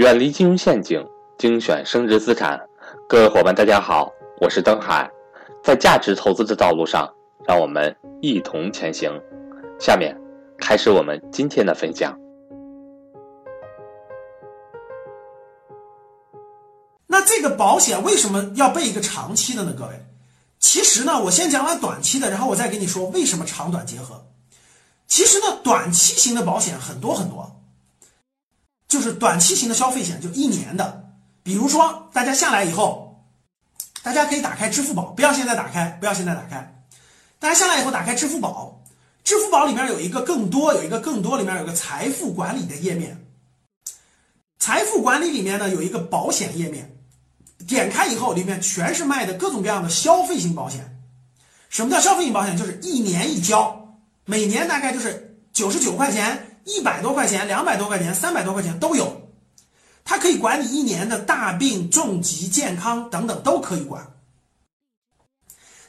远离金融陷阱，精选升值资产。各位伙伴，大家好，我是登海。在价值投资的道路上，让我们一同前行。下面开始我们今天的分享。那这个保险为什么要备一个长期的呢？各位，其实呢，我先讲完短期的，然后我再跟你说为什么长短结合。其实呢，短期型的保险很多很多。就是短期型的消费险，就一年的。比如说，大家下来以后，大家可以打开支付宝，不要现在打开，不要现在打开。大家下来以后打开支付宝，支付宝里面有一个更多，有一个更多，里面有个财富管理的页面。财富管理里面呢有一个保险页面，点开以后里面全是卖的各种各样的消费型保险。什么叫消费型保险？就是一年一交，每年大概就是九十九块钱。一百多块钱、两百多块钱、三百多块钱都有，它可以管你一年的大病、重疾、健康等等都可以管。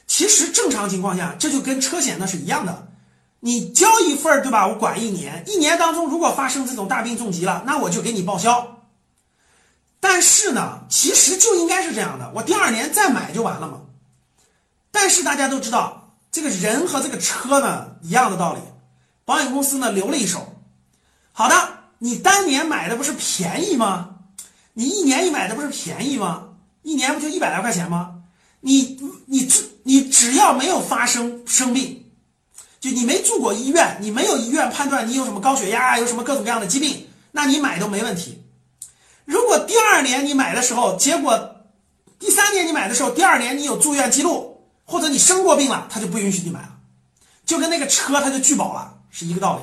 其实正常情况下，这就跟车险那是一样的，你交一份儿对吧？我管一年，一年当中如果发生这种大病重疾了，那我就给你报销。但是呢，其实就应该是这样的，我第二年再买就完了嘛。但是大家都知道，这个人和这个车呢一样的道理，保险公司呢留了一手。好的，你当年买的不是便宜吗？你一年一买的不是便宜吗？一年不就一百来块钱吗？你你只你只要没有发生生病，就你没住过医院，你没有医院判断你有什么高血压，有什么各种各样的疾病，那你买都没问题。如果第二年你买的时候，结果第三年你买的时候，第二年你有住院记录，或者你生过病了，他就不允许你买了，就跟那个车他就拒保了是一个道理。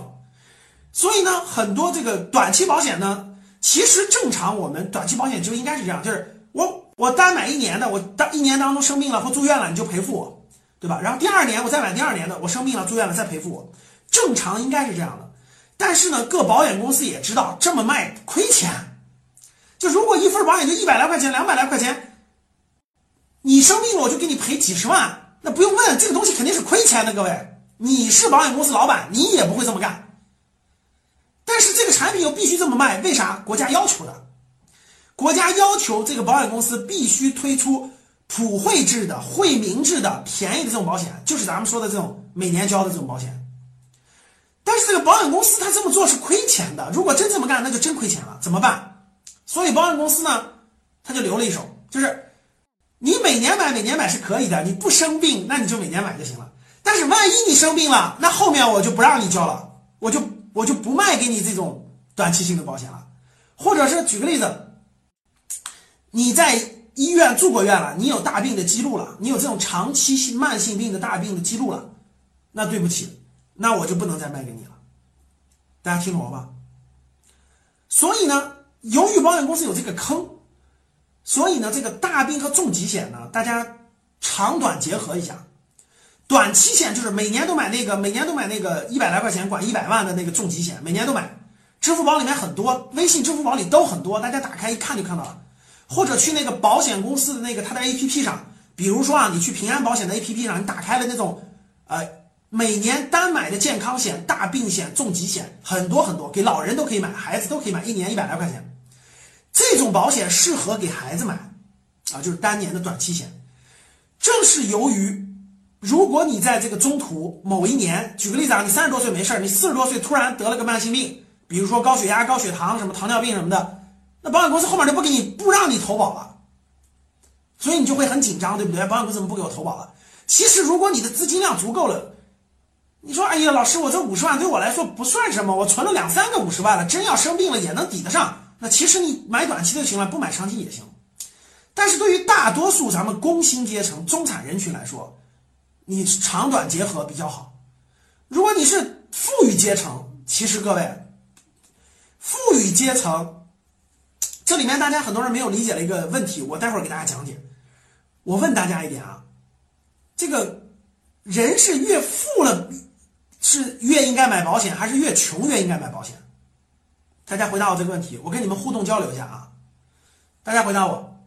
所以呢，很多这个短期保险呢，其实正常我们短期保险就应该是这样，就是我我单买一年的，我当一年当中生病了或住院了，你就赔付我，对吧？然后第二年我再买第二年的，我生病了住院了再赔付我，正常应该是这样的。但是呢，各保险公司也知道这么卖亏钱，就如果一份保险就一百来块钱、两百来块钱，你生病了我就给你赔几十万，那不用问，这个东西肯定是亏钱的。各位，你是保险公司老板，你也不会这么干。必须这么卖，为啥？国家要求的，国家要求这个保险公司必须推出普惠制的、惠民制的、便宜的这种保险，就是咱们说的这种每年交的这种保险。但是这个保险公司他这么做是亏钱的，如果真这么干，那就真亏钱了，怎么办？所以保险公司呢，他就留了一手，就是你每年买，每年买是可以的，你不生病，那你就每年买就行了。但是万一你生病了，那后面我就不让你交了，我就。我就不卖给你这种短期性的保险了，或者是举个例子，你在医院住过院了，你有大病的记录了，你有这种长期性慢性病的大病的记录了，那对不起，那我就不能再卖给你了。大家听懂了吧？所以呢，由于保险公司有这个坑，所以呢，这个大病和重疾险呢，大家长短结合一下。短期险就是每年都买那个，每年都买那个一百来块钱管一百万的那个重疾险，每年都买。支付宝里面很多，微信、支付宝里都很多，大家打开一看就看到了。或者去那个保险公司的那个它的 APP 上，比如说啊，你去平安保险的 APP 上，你打开了那种，呃，每年单买的健康险、大病险、重疾险很多很多，给老人都可以买，孩子都可以买，一年一百来块钱。这种保险适合给孩子买，啊，就是单年的短期险。正是由于。如果你在这个中途某一年，举个例子啊，你三十多岁没事儿你四十多岁突然得了个慢性病，比如说高血压、高血糖什么糖尿病什么的，那保险公司后面就不给你不让你投保了，所以你就会很紧张，对不对？保险公司怎么不给我投保了？其实如果你的资金量足够了，你说，哎呀，老师，我这五十万对我来说不算什么，我存了两三个五十万了，真要生病了也能抵得上，那其实你买短期就行了，不买长期也行。但是对于大多数咱们工薪阶层、中产人群来说，你长短结合比较好。如果你是富裕阶层，其实各位，富裕阶层，这里面大家很多人没有理解的一个问题，我待会儿给大家讲解。我问大家一点啊，这个人是越富了，是越应该买保险，还是越穷越应该买保险？大家回答我这个问题，我跟你们互动交流一下啊。大家回答我，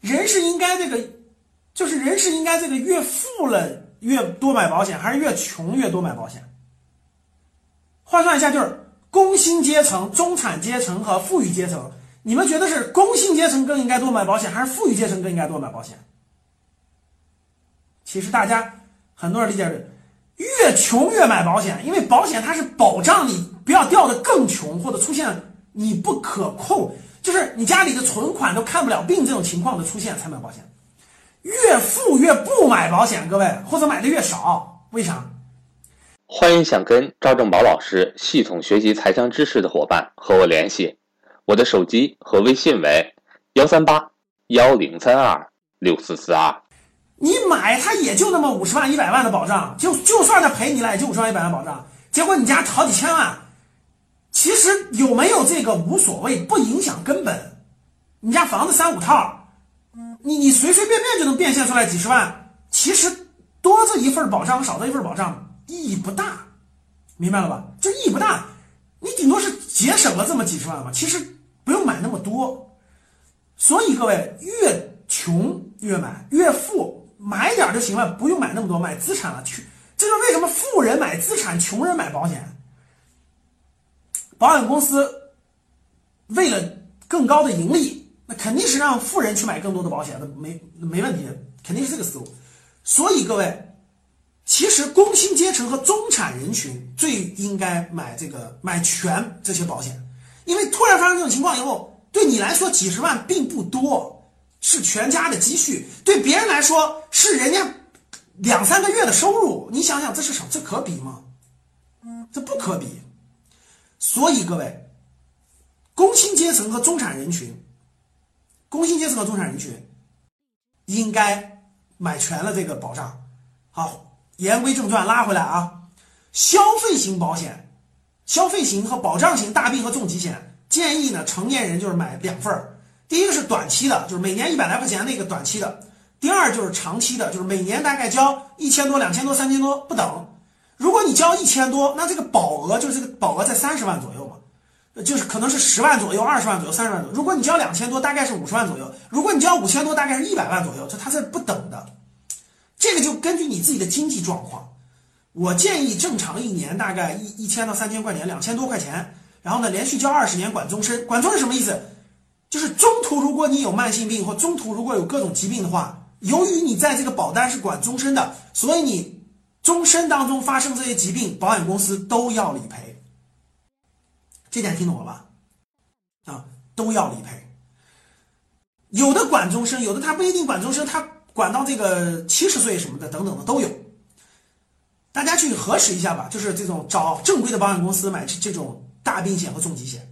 人是应该这个。就是人是应该这个越富了越多买保险，还是越穷越多买保险？换算一下，就是工薪阶层、中产阶层和富裕阶层你们觉得是工薪阶层更应该多买保险，还是富裕阶层更应该多买保险？其实大家很多人理解是，越穷越买保险，因为保险它是保障你不要掉的更穷，或者出现你不可控，就是你家里的存款都看不了病这种情况的出现才买保险。越富越不买保险，各位或者买的越少，为啥？欢迎想跟赵正宝老师系统学习财商知识的伙伴和我联系，我的手机和微信为幺三八幺零三二六四四二。你买它也就那么五十万一百万的保障，就就算他赔你了，也就五十万一百万保障。结果你家好几千万，其实有没有这个无所谓，不影响根本。你家房子三五套，你你随随便便就能变现出来几十万，其实多这一份保障少这一份保障意义不大，明白了吧？这意义不大，你顶多是节省了这么几十万嘛，其实不用买那么多。所以各位，越穷越买，越富。买点就行了，不用买那么多，买资产了去。这就是为什么富人买资产，穷人买保险。保险公司为了更高的盈利，那肯定是让富人去买更多的保险，那没没问题，肯定是这个思路。所以各位，其实工薪阶层和中产人群最应该买这个买全这些保险，因为突然发生这种情况以后，对你来说几十万并不多。是全家的积蓄，对别人来说是人家两三个月的收入。你想想，这是什么？这可比吗？这不可比。所以各位，工薪阶层和中产人群，工薪阶层和中产人群应该买全了这个保障。好，言归正传，拉回来啊，消费型保险、消费型和保障型大病和重疾险，建议呢成年人就是买两份儿。第一个是短期的，就是每年一百来块钱那个短期的；第二就是长期的，就是每年大概交一千多、两千多、三千多不等。如果你交一千多，那这个保额就是这个保额在三十万左右嘛，就是可能是十万左右、二十万左右、三十万左右。如果你交两千多，大概是五十万左右；如果你交五千多，大概是一百万左右。这它是不等的，这个就根据你自己的经济状况。我建议正常一年大概一一千到三千块钱，两千多块钱，然后呢连续交二十年，管终身。管终身什么意思？就是中途如果你有慢性病或中途如果有各种疾病的话，由于你在这个保单是管终身的，所以你终身当中发生这些疾病，保险公司都要理赔。这点听懂了吧？啊，都要理赔。有的管终身，有的他不一定管终身，他管到这个七十岁什么的等等的都有。大家去核实一下吧，就是这种找正规的保险公司买这种大病险和重疾险。